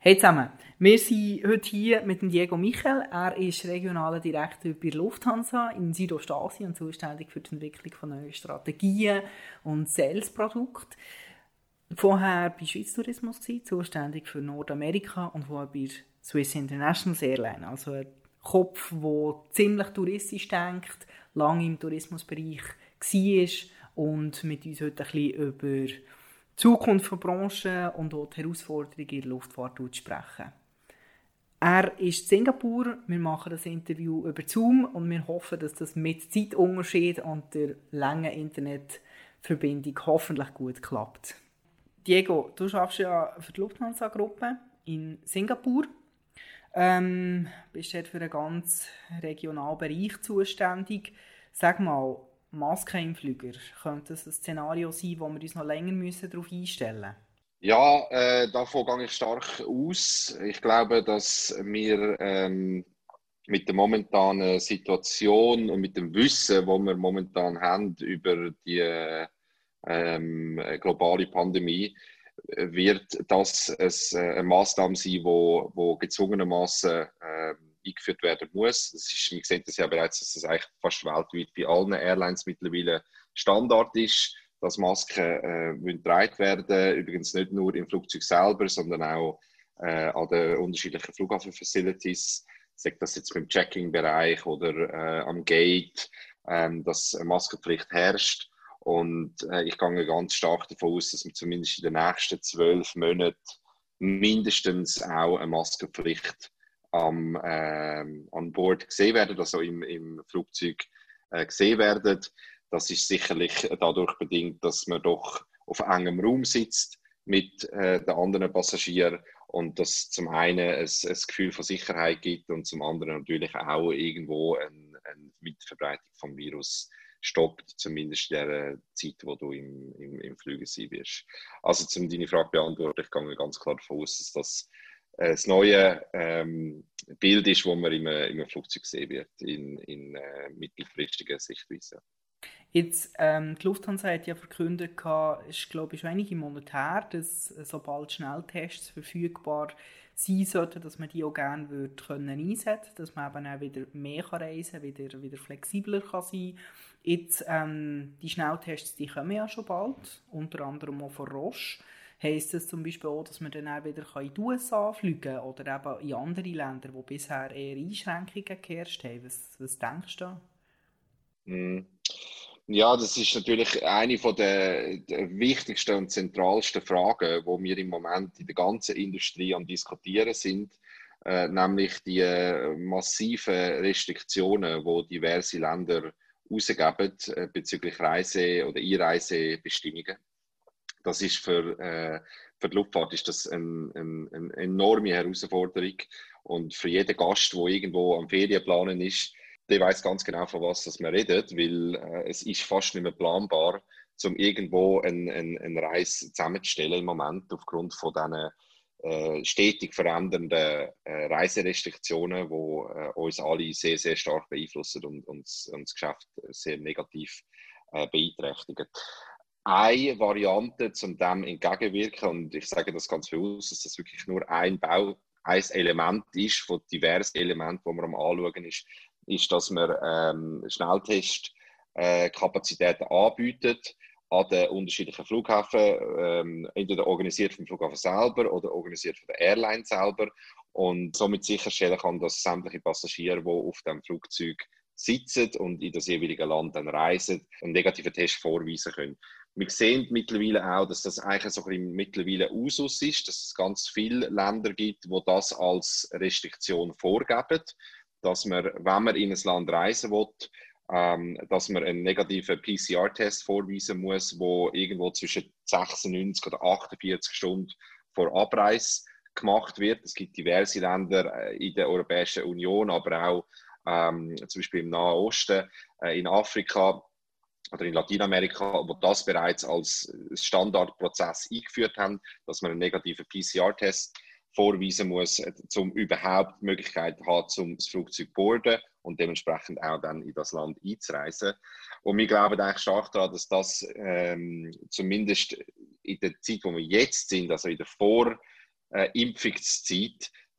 Hey zusammen, wir sind heute hier mit Diego Michel. Er ist regionaler Direktor bei Lufthansa in Südostasien und zuständig für die Entwicklung von neuen Strategien und Sales-Produkten. Vorher bei Schweiz Tourismus, zuständig für Nordamerika und vorher bei Swiss International Airlines. Also ein Kopf, der ziemlich touristisch denkt, lange im Tourismusbereich war und mit uns heute ein bisschen über Zukunft der Branche und auch die Herausforderungen in der Luftfahrt sprechen. Er ist in Singapur, wir machen das Interview über Zoom und wir hoffen, dass das mit Zeitunterschied und der langen Internetverbindung hoffentlich gut klappt. Diego, du arbeitest ja für die Lufthansa-Gruppe in Singapur. Ähm, bist dort für einen ganz regionalen Bereich zuständig. Sag mal, Maske könnte das ein Szenario sein, wo wir uns noch länger müssen darauf einstellen müssen? Ja, äh, davon gehe ich stark aus. Ich glaube, dass wir ähm, mit der momentanen Situation und mit dem Wissen, wo wir momentan haben über die ähm, globale Pandemie, wird das eine Maßnahme sein, wo gezwungenermaßen äh, eingeführt werden muss. Das ist, wir sehen das ja bereits, dass das eigentlich fast weltweit bei allen Airlines mittlerweile Standard ist, dass Masken äh, getragen werden. Übrigens nicht nur im Flugzeug selber, sondern auch äh, an den unterschiedlichen Flughafenfacilities. Sagt das jetzt beim Checking-Bereich oder äh, am Gate, ähm, dass eine Maskenpflicht herrscht. Und äh, ich gehe ganz stark davon aus, dass wir zumindest in den nächsten zwölf Monaten mindestens auch eine Maskenpflicht am, äh, an Bord gesehen werden, also im, im Flugzeug äh, gesehen werden. Das ist sicherlich dadurch bedingt, dass man doch auf engem Raum sitzt mit äh, den anderen Passagieren und dass zum einen ein, ein Gefühl von Sicherheit gibt und zum anderen natürlich auch irgendwo eine, eine Mitverbreitung vom Virus stoppt, zumindest in der Zeit, wo du im, im, im Flügen sein wirst. Also, um deine Frage beantworten, ich gehe ganz klar davon aus, dass das das neue ähm, Bild ist, das man im, im Flugzeug sehen wird, in, in äh, mittelfristiger Sichtweise. Jetzt, ähm, die Lufthansa hat ja verkündet, ist glaube ich schon einige Monate her, dass äh, sobald Schnelltests verfügbar sein sollten, dass man die auch gerne würde können einsetzen dass man eben auch wieder mehr kann reisen kann, wieder, wieder flexibler kann sein Jetzt, ähm, die Schnelltests, die kommen ja schon bald, unter anderem auch von Roche. Heisst das zum Beispiel auch, dass man dann auch wieder in die USA fliegen kann oder eben in andere Länder, wo bisher eher Einschränkungen geherrscht haben? Was, was denkst du? Mm. Ja, das ist natürlich eine von der, der, wichtigsten und zentralsten Fragen, wo wir im Moment in der ganzen Industrie am diskutieren sind, äh, nämlich die äh, massiven Restriktionen, wo diverse Länder ausgeben äh, bezüglich Reise- oder Einreisebestimmungen das ist für, äh, für die Luftfahrt ist das ein, ein, eine enorme Herausforderung. Und für jeden Gast, der irgendwo am Ferienplanen ist, der weiß ganz genau, von was das man redet, weil äh, es ist fast nicht mehr planbar, um irgendwo eine ein, ein Reise zusammenzustellen im Moment aufgrund von diesen äh, stetig verändernden äh, Reiserestriktionen, die äh, uns alle sehr, sehr stark beeinflussen und, und, und das Geschäft sehr negativ äh, beeinträchtigen eine Variante, um dem entgegenwirken, und ich sage das ganz bewusst, dass das wirklich nur ein Bau, ein Element ist von diversen Elementen, die man am Anschauen ist, ist, dass man ähm, Schnelltestkapazitäten äh, anbietet an den unterschiedlichen Flughäfen, ähm, entweder organisiert vom Flughafen selber oder organisiert von der Airline selber und somit sicherstellen kann, dass sämtliche Passagiere, die auf dem Flugzeug sitzen und in das jeweilige Land dann reisen, einen negativen Test vorweisen können. Wir sehen mittlerweile auch, dass das eigentlich so ein mittlerweile Usus ist, dass es ganz viele Länder gibt, wo das als Restriktion vorgeben, dass man, wenn man in ein Land reisen will, ähm, dass man einen negativen PCR-Test vorweisen muss, wo irgendwo zwischen 96 oder 48 Stunden vor Abreise gemacht wird. Es gibt diverse Länder äh, in der Europäischen Union, aber auch ähm, zum Beispiel im Nahen Osten, äh, in Afrika, oder in Lateinamerika, wo das bereits als Standardprozess eingeführt haben, dass man einen negativen PCR-Test vorweisen muss, um überhaupt die Möglichkeit zu haben, zum das Flugzeug zu boarden und dementsprechend auch dann in das Land einzureisen. Und wir glauben eigentlich stark daran, dass das ähm, zumindest in der Zeit, wo wir jetzt sind, also in der Vor- äh,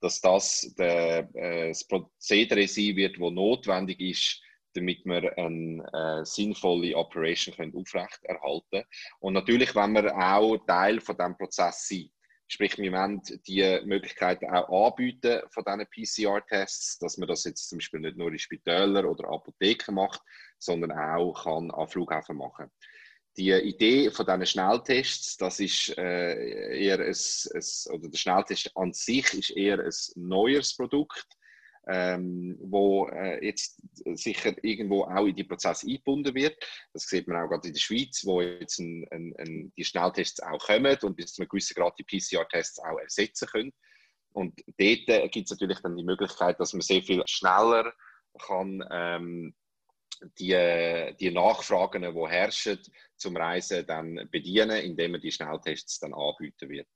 dass das der, äh, das Prozedere sein wird, das notwendig ist, damit wir eine äh, sinnvolle Operation können aufrechterhalten Und natürlich, wenn wir auch Teil von diesem Prozess sind, sprich, wir wollen die Möglichkeiten auch anbieten von diesen PCR-Tests, dass man das jetzt zum Beispiel nicht nur in Spitälern oder Apotheken macht, sondern auch kann an Flughäfen machen. Die Idee von diesen Schnelltests, das ist äh, eher ein, ein, oder der Schnelltest an sich ist eher ein neues Produkt, ähm, wo äh, jetzt sicher irgendwo auch in die Prozesse eingebunden wird. Das sieht man auch gerade in der Schweiz, wo jetzt ein, ein, ein, die Schnelltests auch kommen und bis zu einem gewissen Grad die PCR-Tests auch ersetzen können. Und dort äh, gibt es natürlich dann die Möglichkeit, dass man sehr viel schneller kann ähm, die, die Nachfragen, die herrschen, zum Reisen dann bedienen, indem man die Schnelltests dann anbieten wird.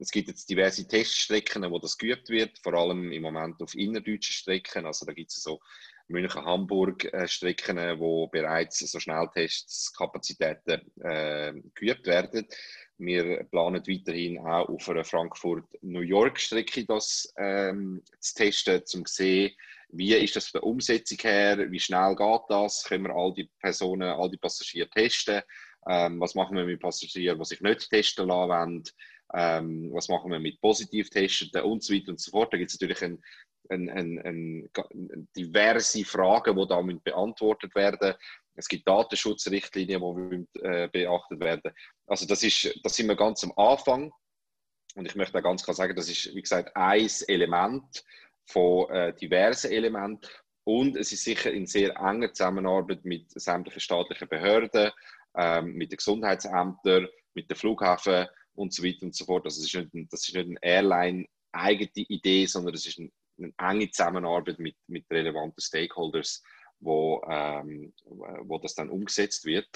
Es gibt jetzt diverse Teststrecken, wo das geübt wird, vor allem im Moment auf innerdeutschen Strecken. Also da gibt es so München-Hamburg-Strecken, äh, wo bereits so Schnelltests-Kapazitäten äh, geübt werden. Wir planen weiterhin auch auf einer Frankfurt-New York-Strecke das ähm, zu testen, um zu sehen, wie ist das von der Umsetzung her? Wie schnell geht das? Können wir all die Personen, all die Passagiere testen? Ähm, was machen wir mit Passagieren, die sich nicht testen lassen wollen? Ähm, was machen wir mit positiv Testenden und so weiter und so fort? Da gibt es natürlich ein, ein, ein, diverse Fragen, die da beantwortet werden Es gibt Datenschutzrichtlinien, die äh, beachtet werden Also das, ist, das sind wir ganz am Anfang. Und ich möchte auch ganz klar sagen, das ist, wie gesagt, ein Element von äh, diversen Elementen. Und es ist sicher in sehr enger Zusammenarbeit mit sämtlichen staatlichen Behörden, ähm, mit den Gesundheitsämtern, mit den Flughäfen und so weiter und so fort. Also es ist nicht, das ist nicht eine Airline-eigene Idee, sondern es ist eine, eine enge Zusammenarbeit mit, mit relevanten Stakeholders, wo, ähm, wo das dann umgesetzt wird.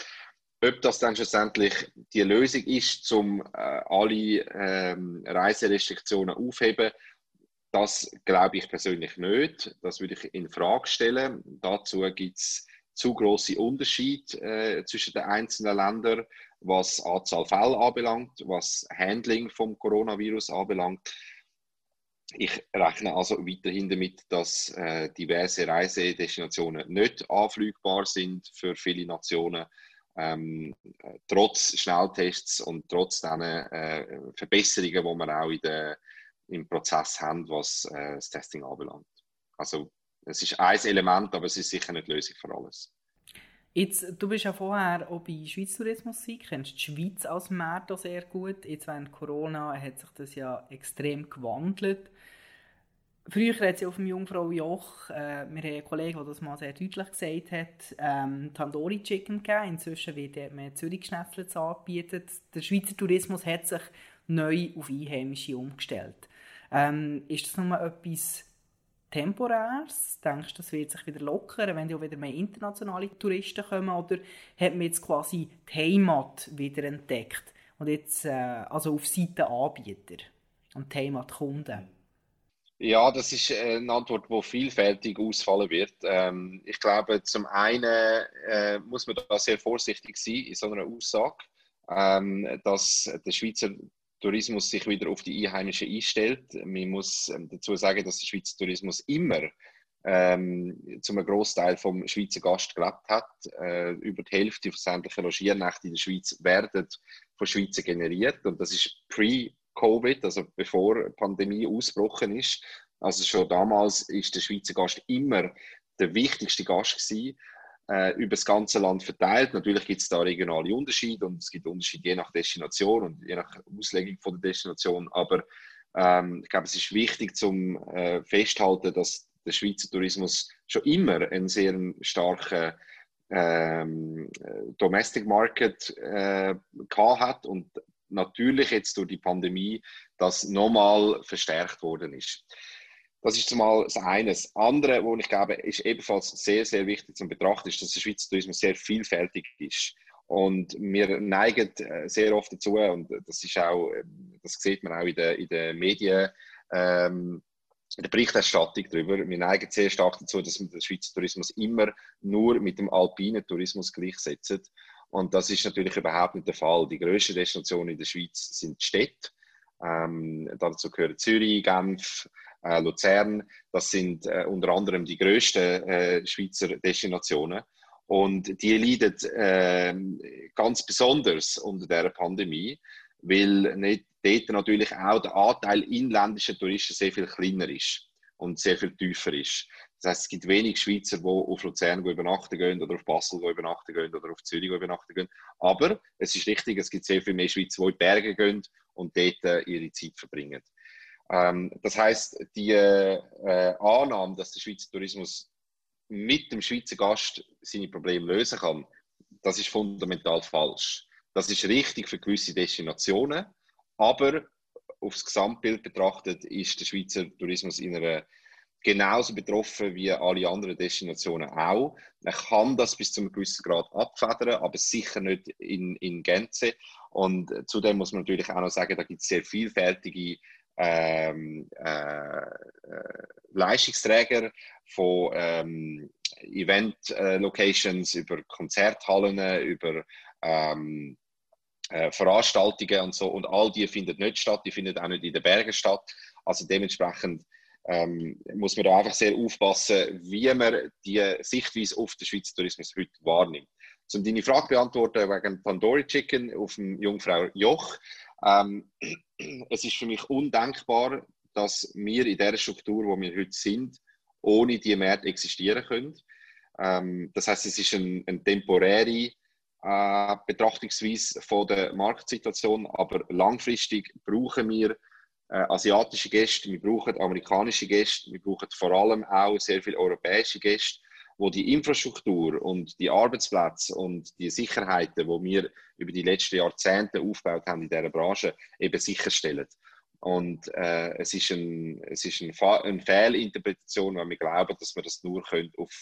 Ob das dann schlussendlich die Lösung ist, um äh, alle ähm, Reiserestriktionen aufheben, das glaube ich persönlich nicht. Das würde ich in Frage stellen. Dazu gibt es zu große Unterschiede äh, zwischen den einzelnen Ländern, was Anzahl Fälle anbelangt, was Handling vom Coronavirus anbelangt. Ich rechne also weiterhin damit, dass äh, diverse Reisedestinationen nicht anflugbar sind für viele Nationen. Ähm, trotz Schnelltests und trotz den äh, Verbesserungen, die man auch in der im Prozess haben, was äh, das Testing anbelangt. Also es ist ein Element, aber es ist sicher nicht die Lösung für alles. Jetzt, du bist ja vorher auch bei Schweiz Tourismus gewesen, kennst die Schweiz als Markt sehr gut. Jetzt während Corona hat sich das ja extrem gewandelt. Früher hat ja auf dem Jungfrau Joch, äh, wir haben einen Kollegen, der das mal sehr deutlich gesagt hat, ähm, Tandoori Chicken gegeben. Inzwischen wird man Zürich Schnäfflets anbietet. Der Schweizer Tourismus hat sich neu auf Einheimische umgestellt. Ähm, ist das nur etwas Temporäres? Denkst du, das wird sich wieder lockern, wenn ja wieder mehr internationale Touristen kommen? Oder hat man jetzt quasi die Heimat wieder entdeckt? Und jetzt, äh, also auf Seite Anbieter und die Heimatkunden? Ja, das ist äh, eine Antwort, die vielfältig ausfallen wird. Ähm, ich glaube, zum einen äh, muss man da sehr vorsichtig sein in so einer Aussage, ähm, dass der Schweizer Tourismus sich wieder auf die Einheimischen einstellt. Man muss ähm, dazu sagen, dass der Schweizer Tourismus immer ähm, zum Großteil vom Schweizer Gast gelebt hat. Äh, über die Hälfte von sämtlichen Logiernächte in der Schweiz werden von Schweizer generiert und das ist pre-Covid, also bevor die Pandemie ausgebrochen ist. Also schon damals ist der Schweizer Gast immer der wichtigste Gast gewesen äh, über das ganze Land verteilt. Natürlich gibt es da regionale Unterschiede und es gibt Unterschiede je nach Destination und je nach Auslegung von der Destination. Aber ähm, ich glaube, es ist wichtig zum äh, festhalten, dass der Schweizer Tourismus schon immer einen sehr starken ähm, Domestic Market äh, hat und natürlich jetzt durch die Pandemie das nochmal verstärkt worden ist. Das ist zumal das eine. Das andere, wo ich glaube, ist ebenfalls sehr, sehr wichtig zum Betrachten, ist, dass der Schweizer Tourismus sehr vielfältig ist. Und wir neigen äh, sehr oft dazu, und das ist auch, ähm, das sieht man auch in den, in den Medien, ähm, in der Berichterstattung darüber, wir neigen sehr stark dazu, dass wir den Schweizer Tourismus immer nur mit dem alpinen Tourismus gleichsetzen. Und das ist natürlich überhaupt nicht der Fall. Die grössten Destinationen in der Schweiz sind die Städte. Ähm, dazu gehören Zürich, Genf, äh, Luzern. Das sind äh, unter anderem die grössten äh, Schweizer Destinationen. Und die leiden äh, ganz besonders unter der Pandemie, weil nicht, dort natürlich auch der Anteil inländischer Touristen sehr viel kleiner ist und sehr viel tiefer ist. Das heißt, es gibt wenig Schweizer, die auf Luzern übernachten gehen oder auf Basel übernachten gehen oder auf Zürich übernachten gehen. Aber es ist richtig, es gibt sehr viel mehr Schweizer, die in die Berge gehen und dort äh, ihre Zeit verbringen. Ähm, das heißt, die äh, Annahme, dass der Schweizer Tourismus mit dem Schweizer Gast seine Probleme lösen kann, das ist fundamental falsch. Das ist richtig für gewisse Destinationen, aber aufs Gesamtbild betrachtet ist der Schweizer Tourismus in einer genauso betroffen wie alle anderen Destinationen auch. Man kann das bis zu einem gewissen Grad abfedern, aber sicher nicht in, in Gänze. Und zudem muss man natürlich auch noch sagen, da gibt es sehr vielfältige ähm, äh, äh, Leistungsträger von ähm, Event-Locations über Konzerthallen, über ähm, äh, Veranstaltungen und so. Und all die finden nicht statt, die finden auch nicht in den Bergen statt. Also dementsprechend ähm, muss man da einfach sehr aufpassen, wie man die Sichtweise auf den Schweizer Tourismus heute wahrnimmt. Um deine Frage beantworten wegen Tandoori Chicken auf dem Jungfrau Joch. Ähm, es ist für mich undenkbar, dass wir in der Struktur, wo wir heute sind, ohne die Märkte existieren können. Ähm, das heißt, es ist eine ein temporäre äh, Betrachtungsweise von der Marktsituation, aber langfristig brauchen wir asiatische Gäste, wir brauchen amerikanische Gäste, wir brauchen vor allem auch sehr viele europäische Gäste, wo die Infrastruktur und die Arbeitsplätze und die Sicherheiten, die wir über die letzten Jahrzehnte aufgebaut haben in dieser Branche, eben sicherstellen. Und äh, es ist, ein, ein eine Fehlinterpretation, wenn wir glauben, dass wir das nur können auf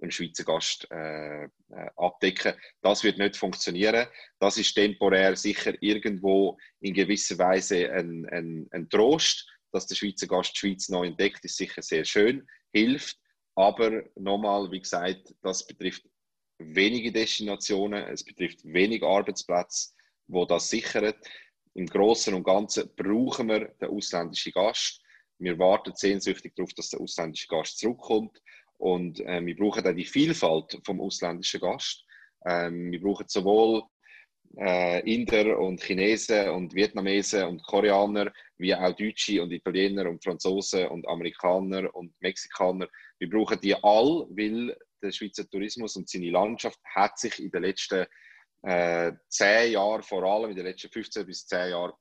einem Schweizer Gast äh, äh, abdecken Das wird nicht funktionieren. Das ist temporär sicher irgendwo in gewisser Weise ein, ein, ein Trost, dass der Schweizer Gast die Schweiz neu entdeckt, ist sicher sehr schön, hilft. Aber nochmal, wie gesagt, das betrifft wenige Destinationen, es betrifft wenig Arbeitsplätze, wo das sichert. Im Großen und Ganzen brauchen wir den ausländischen Gast. Wir warten sehnsüchtig darauf, dass der ausländische Gast zurückkommt. Und äh, wir brauchen auch die Vielfalt vom ausländischen Gast. Ähm, wir brauchen sowohl äh, Inder und Chinesen und Vietnamesen und Koreaner, wie auch Deutsche und Italiener und Franzosen und Amerikaner und Mexikaner. Wir brauchen die all, weil der Schweizer Tourismus und seine Landschaft hat sich in den letzten äh, zehn Jahren, vor allem in den letzten 15 bis 10 Jahren,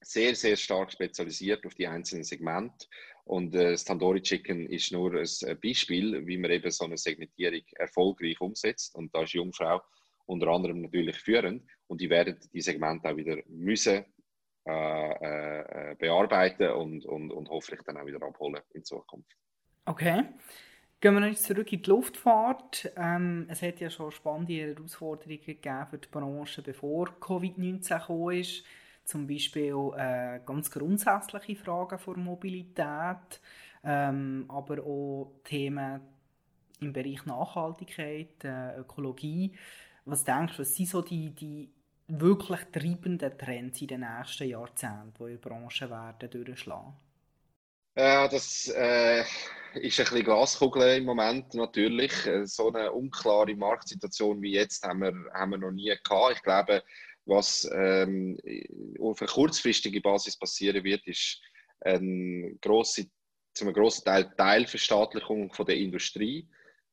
sehr, sehr stark spezialisiert auf die einzelnen Segmente. Und äh, das Tandoori Chicken ist nur ein Beispiel, wie man eben so eine Segmentierung erfolgreich umsetzt. Und da ist Jungfrau unter anderem natürlich führend. Und die werden die Segmente auch wieder müssen äh, äh, bearbeiten und, und, und hoffentlich dann auch wieder abholen in Zukunft. Okay. Gehen wir noch zurück in die Luftfahrt. Ähm, es hat ja schon spannende Herausforderungen gegeben für die Branche, bevor Covid-19 gekommen ist. Zum Beispiel äh, ganz grundsätzliche Fragen vor Mobilität, ähm, aber auch Themen im Bereich Nachhaltigkeit, äh, Ökologie. Was denkst du, was sind so die, die wirklich treibenden Trends in den nächsten Jahrzehnten, die in der Branche werden durchschlagen? Ja, das äh, ist ein bisschen Glaskugel im Moment natürlich. So eine unklare Marktsituation wie jetzt haben wir, haben wir noch nie gehabt. Ich glaube, was ähm, auf einer kurzfristigen Basis passieren wird, ist eine grosse, zu einem grossen Teil Teilverstaatlichung von der Industrie.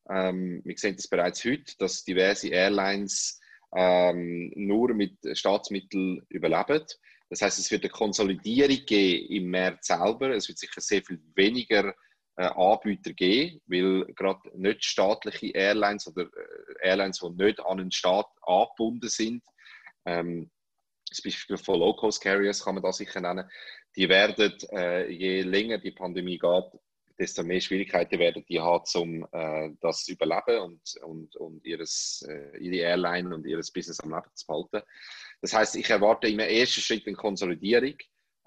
Ähm, wir sehen das bereits heute, dass diverse Airlines ähm, nur mit Staatsmitteln überleben. Das heißt, es wird eine Konsolidierung geben im März selber. Es wird sicher sehr viel weniger äh, Anbieter geben, weil gerade nicht staatliche Airlines oder äh, Airlines, die nicht an den Staat angebunden sind, ähm, das Beispiel von Low-Cost-Carriers kann man da sicher nennen, die werden, äh, je länger die Pandemie geht, desto mehr Schwierigkeiten werden die haben, um äh, das zu überleben und, und, und ihres, äh, ihre Airline und ihres Business am Leben zu behalten. Das heißt, ich erwarte im ersten Schritt eine Konsolidierung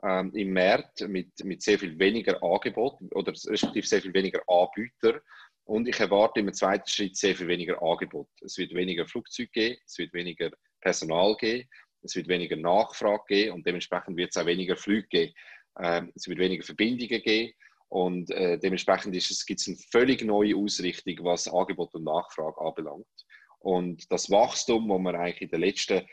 ähm, im Markt mit, mit sehr viel weniger Angebot oder respektive sehr viel weniger Anbieter. Und ich erwarte im zweiten Schritt sehr viel weniger Angebot. Es wird weniger Flugzeuge geben, es wird weniger Personal geben, es wird weniger Nachfrage geben und dementsprechend wird es auch weniger Flüge geben. Ähm, es wird weniger Verbindungen geben und äh, dementsprechend gibt es eine völlig neue Ausrichtung, was Angebot und Nachfrage anbelangt. Und das Wachstum, das man eigentlich in den letzten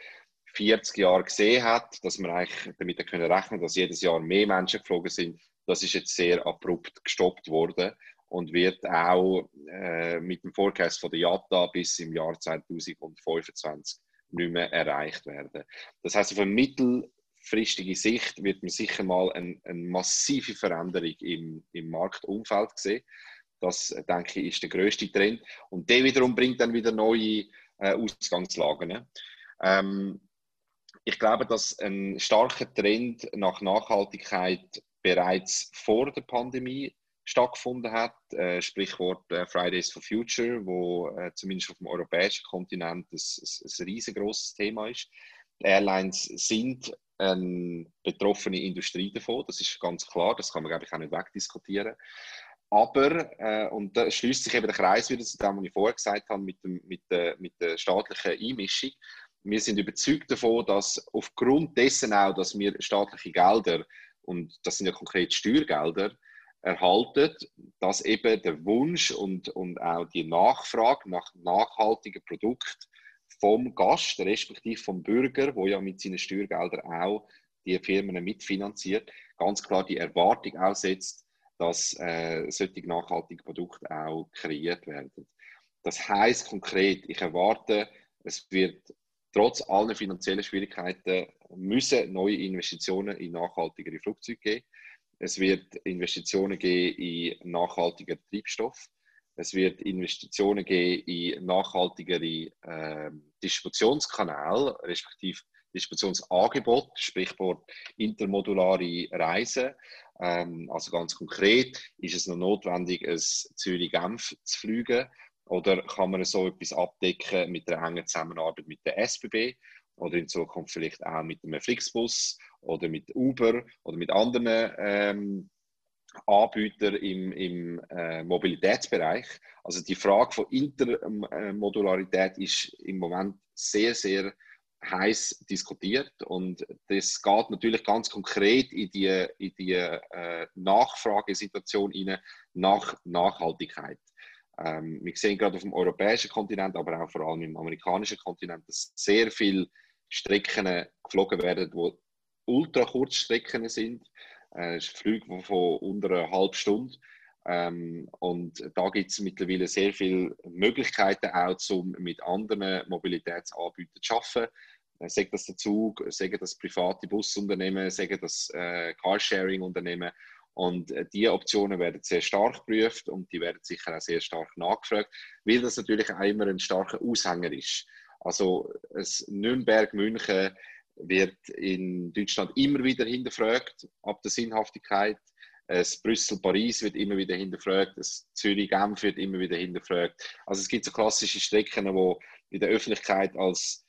40 Jahren gesehen hat, dass man eigentlich damit können rechnen dass jedes Jahr mehr Menschen geflogen sind, das ist jetzt sehr abrupt gestoppt worden und wird auch äh, mit dem Forecast von der IATA bis im Jahr 2025 nicht mehr erreicht werden. Das heißt, auf eine mittelfristige Sicht wird man sicher mal eine, eine massive Veränderung im, im Marktumfeld sehen. Das, denke ich, ist der größte Trend. Und der wiederum bringt dann wieder neue äh, Ausgangslagen. Ne? Ähm, ich glaube, dass ein starker Trend nach Nachhaltigkeit bereits vor der Pandemie stattgefunden hat. Äh, Sprichwort äh, Fridays for Future, wo äh, zumindest auf dem europäischen Kontinent ein, ein, ein riesengroßes Thema ist. Die Airlines sind eine betroffene Industrie davon, das ist ganz klar, das kann man glaube ich auch nicht wegdiskutieren. Aber, äh, und da schließt sich eben der Kreis wieder zu dem, was ich vorher gesagt habe, mit, dem, mit, der, mit der staatlichen Einmischung. Wir sind überzeugt davon, dass aufgrund dessen auch, dass wir staatliche Gelder, und das sind ja konkret Steuergelder, erhalten, dass eben der Wunsch und, und auch die Nachfrage nach nachhaltigen Produkten vom Gast, respektive vom Bürger, wo ja mit seinen Steuergeldern auch die Firmen mitfinanziert, ganz klar die Erwartung aussetzt, dass äh, solche nachhaltige Produkte auch kreiert werden. Das heißt konkret, ich erwarte, es wird trotz aller finanziellen Schwierigkeiten müssen neue Investitionen in nachhaltigere Flugzeuge geben. Es wird Investitionen geben in nachhaltiger Treibstoff. Es wird Investitionen geben in nachhaltigere äh, Distributionskanäle, respektive Distributionsangebot, Sprichwort intermodulare Reisen. Ähm, also ganz konkret, ist es noch notwendig, ein Zürich-Genf zu fliegen? Oder kann man so etwas abdecken mit der engen Zusammenarbeit mit der SBB? Oder in Zukunft vielleicht auch mit einem Flixbus oder mit Uber oder mit anderen ähm, Anbietern im, im äh, Mobilitätsbereich. Also die Frage von Intermodularität ist im Moment sehr, sehr heiß diskutiert und das geht natürlich ganz konkret in die, in die äh, Nachfragesituation rein nach Nachhaltigkeit. Ähm, wir sehen gerade auf dem europäischen Kontinent, aber auch vor allem im amerikanischen Kontinent, dass sehr viele Strecken geflogen werden, die ultra Kurzstrecken sind. Äh, Flüge von unter einer halben Stunde. Ähm, und da gibt es mittlerweile sehr viele Möglichkeiten auch, um mit anderen Mobilitätsanbietern zu arbeiten. Äh, sagen das der Zug, sagen das private Busunternehmen, sagen das äh, Carsharing-Unternehmen. Und äh, diese Optionen werden sehr stark geprüft und die werden sicher auch sehr stark nachgefragt, weil das natürlich auch immer ein starker Aushänger ist. Also Nürnberg-München wird in Deutschland immer wieder hinterfragt ab der Sinnhaftigkeit. Das Brüssel-Paris wird immer wieder hinterfragt, das Zürich-Genf wird immer wieder hinterfragt. Also es gibt so klassische Strecken, die in der Öffentlichkeit als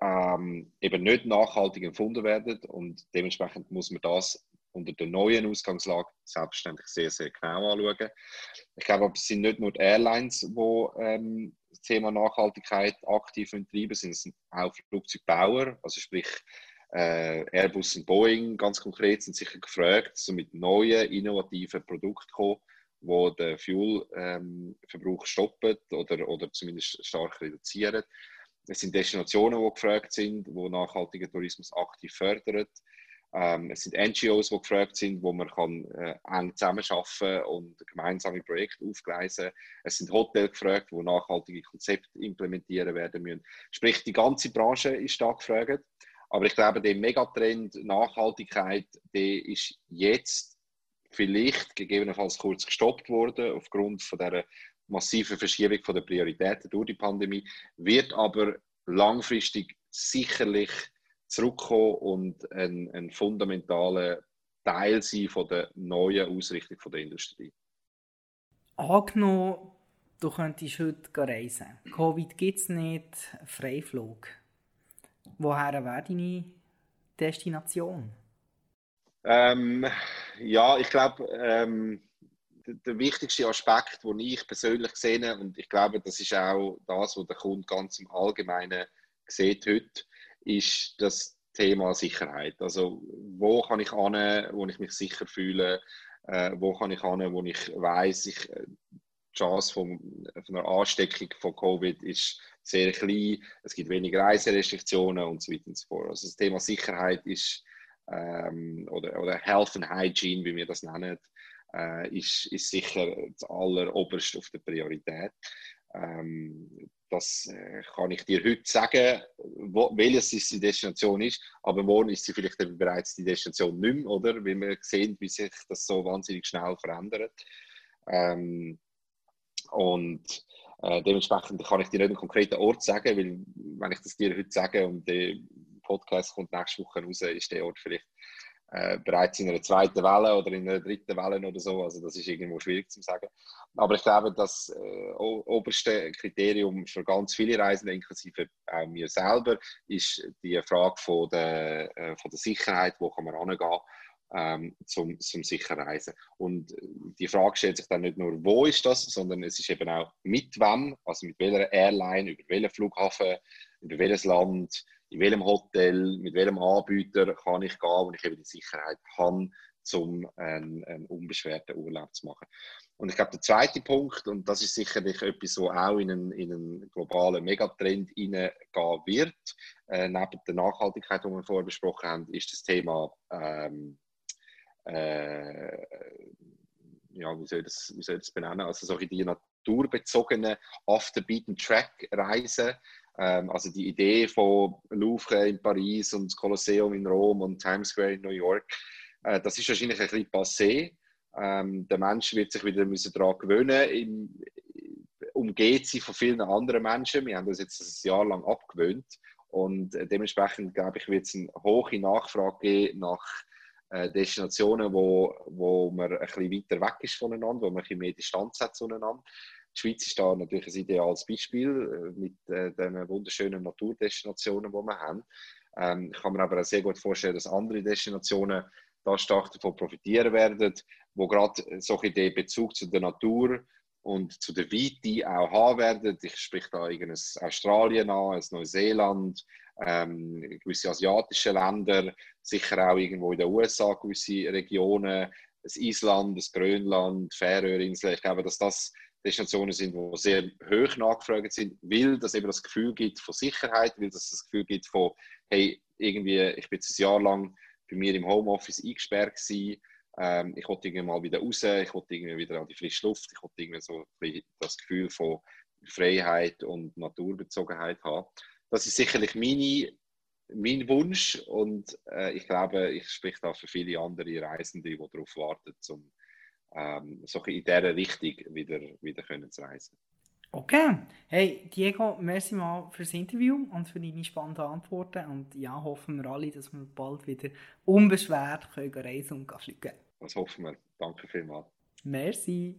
ähm, eben nicht nachhaltig empfunden werden und dementsprechend muss man das unter der neuen Ausgangslage selbstverständlich sehr, sehr genau anschauen. Ich glaube, es sind nicht nur die Airlines, die ähm, das Thema Nachhaltigkeit aktiv treiben, sind es auch Flugzeugbauer, also sprich äh, Airbus und Boeing ganz konkret sind sicher gefragt, so mit neuen, innovativen Produkten kommen, wo den Fuelverbrauch ähm, stoppen oder, oder zumindest stark reduzieren. Es sind Destinationen, die gefragt sind, die nachhaltigen Tourismus aktiv fördern. Ähm, es sind NGOs, die gefragt sind, wo man kann, äh, eng zusammenarbeiten und gemeinsame Projekte aufgleisen Es sind Hotels gefragt, die nachhaltige Konzepte implementieren werden müssen. Sprich, die ganze Branche ist da gefragt. Aber ich glaube, der Megatrend Nachhaltigkeit, der ist jetzt vielleicht gegebenenfalls kurz gestoppt worden aufgrund von der massiven Verschiebung der Prioritäten durch die Pandemie, wird aber langfristig sicherlich zurückkommen und ein, ein fundamentaler Teil sein von der neuen Ausrichtung von der Industrie. Angenommen, du könntest heute reisen. Covid gibt es nicht, Freiflug. Woher wäre deine Destination? Ähm, ja, ich glaube, ähm, der, der, wichtigste Aspekt, den ich persönlich sehe, und ich glaube, das ist auch das, was der Kunde ganz im Allgemeinen sieht heute, ist, dass Thema Sicherheit. Also wo kann ich an, wo ich mich sicher fühle, äh, wo kann ich an, wo ich weiß, ich, äh, die Chance von, von einer Ansteckung von Covid ist sehr klein, es gibt weniger Reiserestriktionen und so weiter und so fort. Also das Thema Sicherheit ist ähm, oder, oder Health and Hygiene, wie wir das nennen, äh, ist, ist sicher das alleroberste auf der Priorität. Ähm, das äh, kann ich dir heute sagen, welches die Destination ist, aber morgen ist sie vielleicht bereits die Destination nicht mehr, oder? Weil wir sehen, wie sich das so wahnsinnig schnell verändert. Ähm, und äh, dementsprechend kann ich dir nicht einen konkreten Ort sagen, weil wenn ich das dir heute sage und der Podcast kommt nächste Woche raus, ist der Ort vielleicht äh, bereits in einer zweiten Welle oder in einer dritten Welle oder so. Also das ist irgendwo schwierig zu sagen. Aber ich glaube, das äh, oberste Kriterium für ganz viele Reisende, inklusive auch mir selber, ist die Frage von der, äh, von der Sicherheit, wo kann man hingehen ähm, zum, zum sicher Reisen. Und die Frage stellt sich dann nicht nur, wo ist das, sondern es ist eben auch mit wem, also mit welcher Airline, über welchen Flughafen, über welches Land, in welchem Hotel, mit welchem Anbieter kann ich gehen, wo ich eben die Sicherheit habe, um einen, einen unbeschwerten Urlaub zu machen. Und ich glaube, der zweite Punkt, und das ist sicherlich etwas, was auch in einen, in einen globalen Megatrend hineingehen wird, äh, neben der Nachhaltigkeit, die wir vorher besprochen haben, ist das Thema ähm, äh, ja, wie soll, ich das, wie soll ich das benennen? Also solche die naturbezogenen After-Beaten-Track-Reisen. Ähm, also die Idee von Louvre in Paris und Kolosseum in Rom und Times Square in New York, äh, das ist wahrscheinlich ein bisschen passé. Ähm, der Mensch wird sich wieder daran gewöhnen. Im, umgeht sie von vielen anderen Menschen. Wir haben das jetzt ein Jahr lang abgewöhnt. Und äh, dementsprechend, glaube ich, wird es eine hohe Nachfrage geben nach äh, Destinationen, wo, wo man ein bisschen weiter weg ist voneinander, wo man ein bisschen mehr Distanz hat zueinander. Die Schweiz ist da natürlich ein ideales Beispiel äh, mit äh, den wunderschönen Naturdestinationen, die wir haben. Ähm, ich kann mir aber auch sehr gut vorstellen, dass andere Destinationen da stark davon profitieren werden, wo gerade solche den Bezug zu der Natur und zu der Weite auch haben werden. Ich spreche da irgendein Australien an, ein Neuseeland, ähm, gewisse asiatische Länder, sicher auch irgendwo in den USA gewisse Regionen, das Island, das Grönland, Färöerinseln. Ich glaube, dass das Destinationen sind, die sehr hoch nachgefragt sind, weil das eben das Gefühl gibt von Sicherheit, weil das das Gefühl gibt von, hey, irgendwie, ich bin jetzt ein Jahr lang bei mir im Homeoffice eingesperrt gewesen, ähm, ich wollte irgendwie mal wieder raus, ich wollte irgendwie wieder an die frische Luft, ich wollte irgendwie so das Gefühl von Freiheit und Naturbezogenheit haben. Das ist sicherlich meine, mein Wunsch und äh, ich glaube, ich spreche da für viele andere Reisende, die darauf warten, um ähm, so in dieser Richtung wieder, wieder können zu reisen. Okay. Hey, Diego, merci mal für das Interview und für deine spannenden Antworten. Und ja, hoffen wir alle, dass wir bald wieder unbeschwert können reisen und fliegen Das hoffen wir. Danke vielmals. Merci.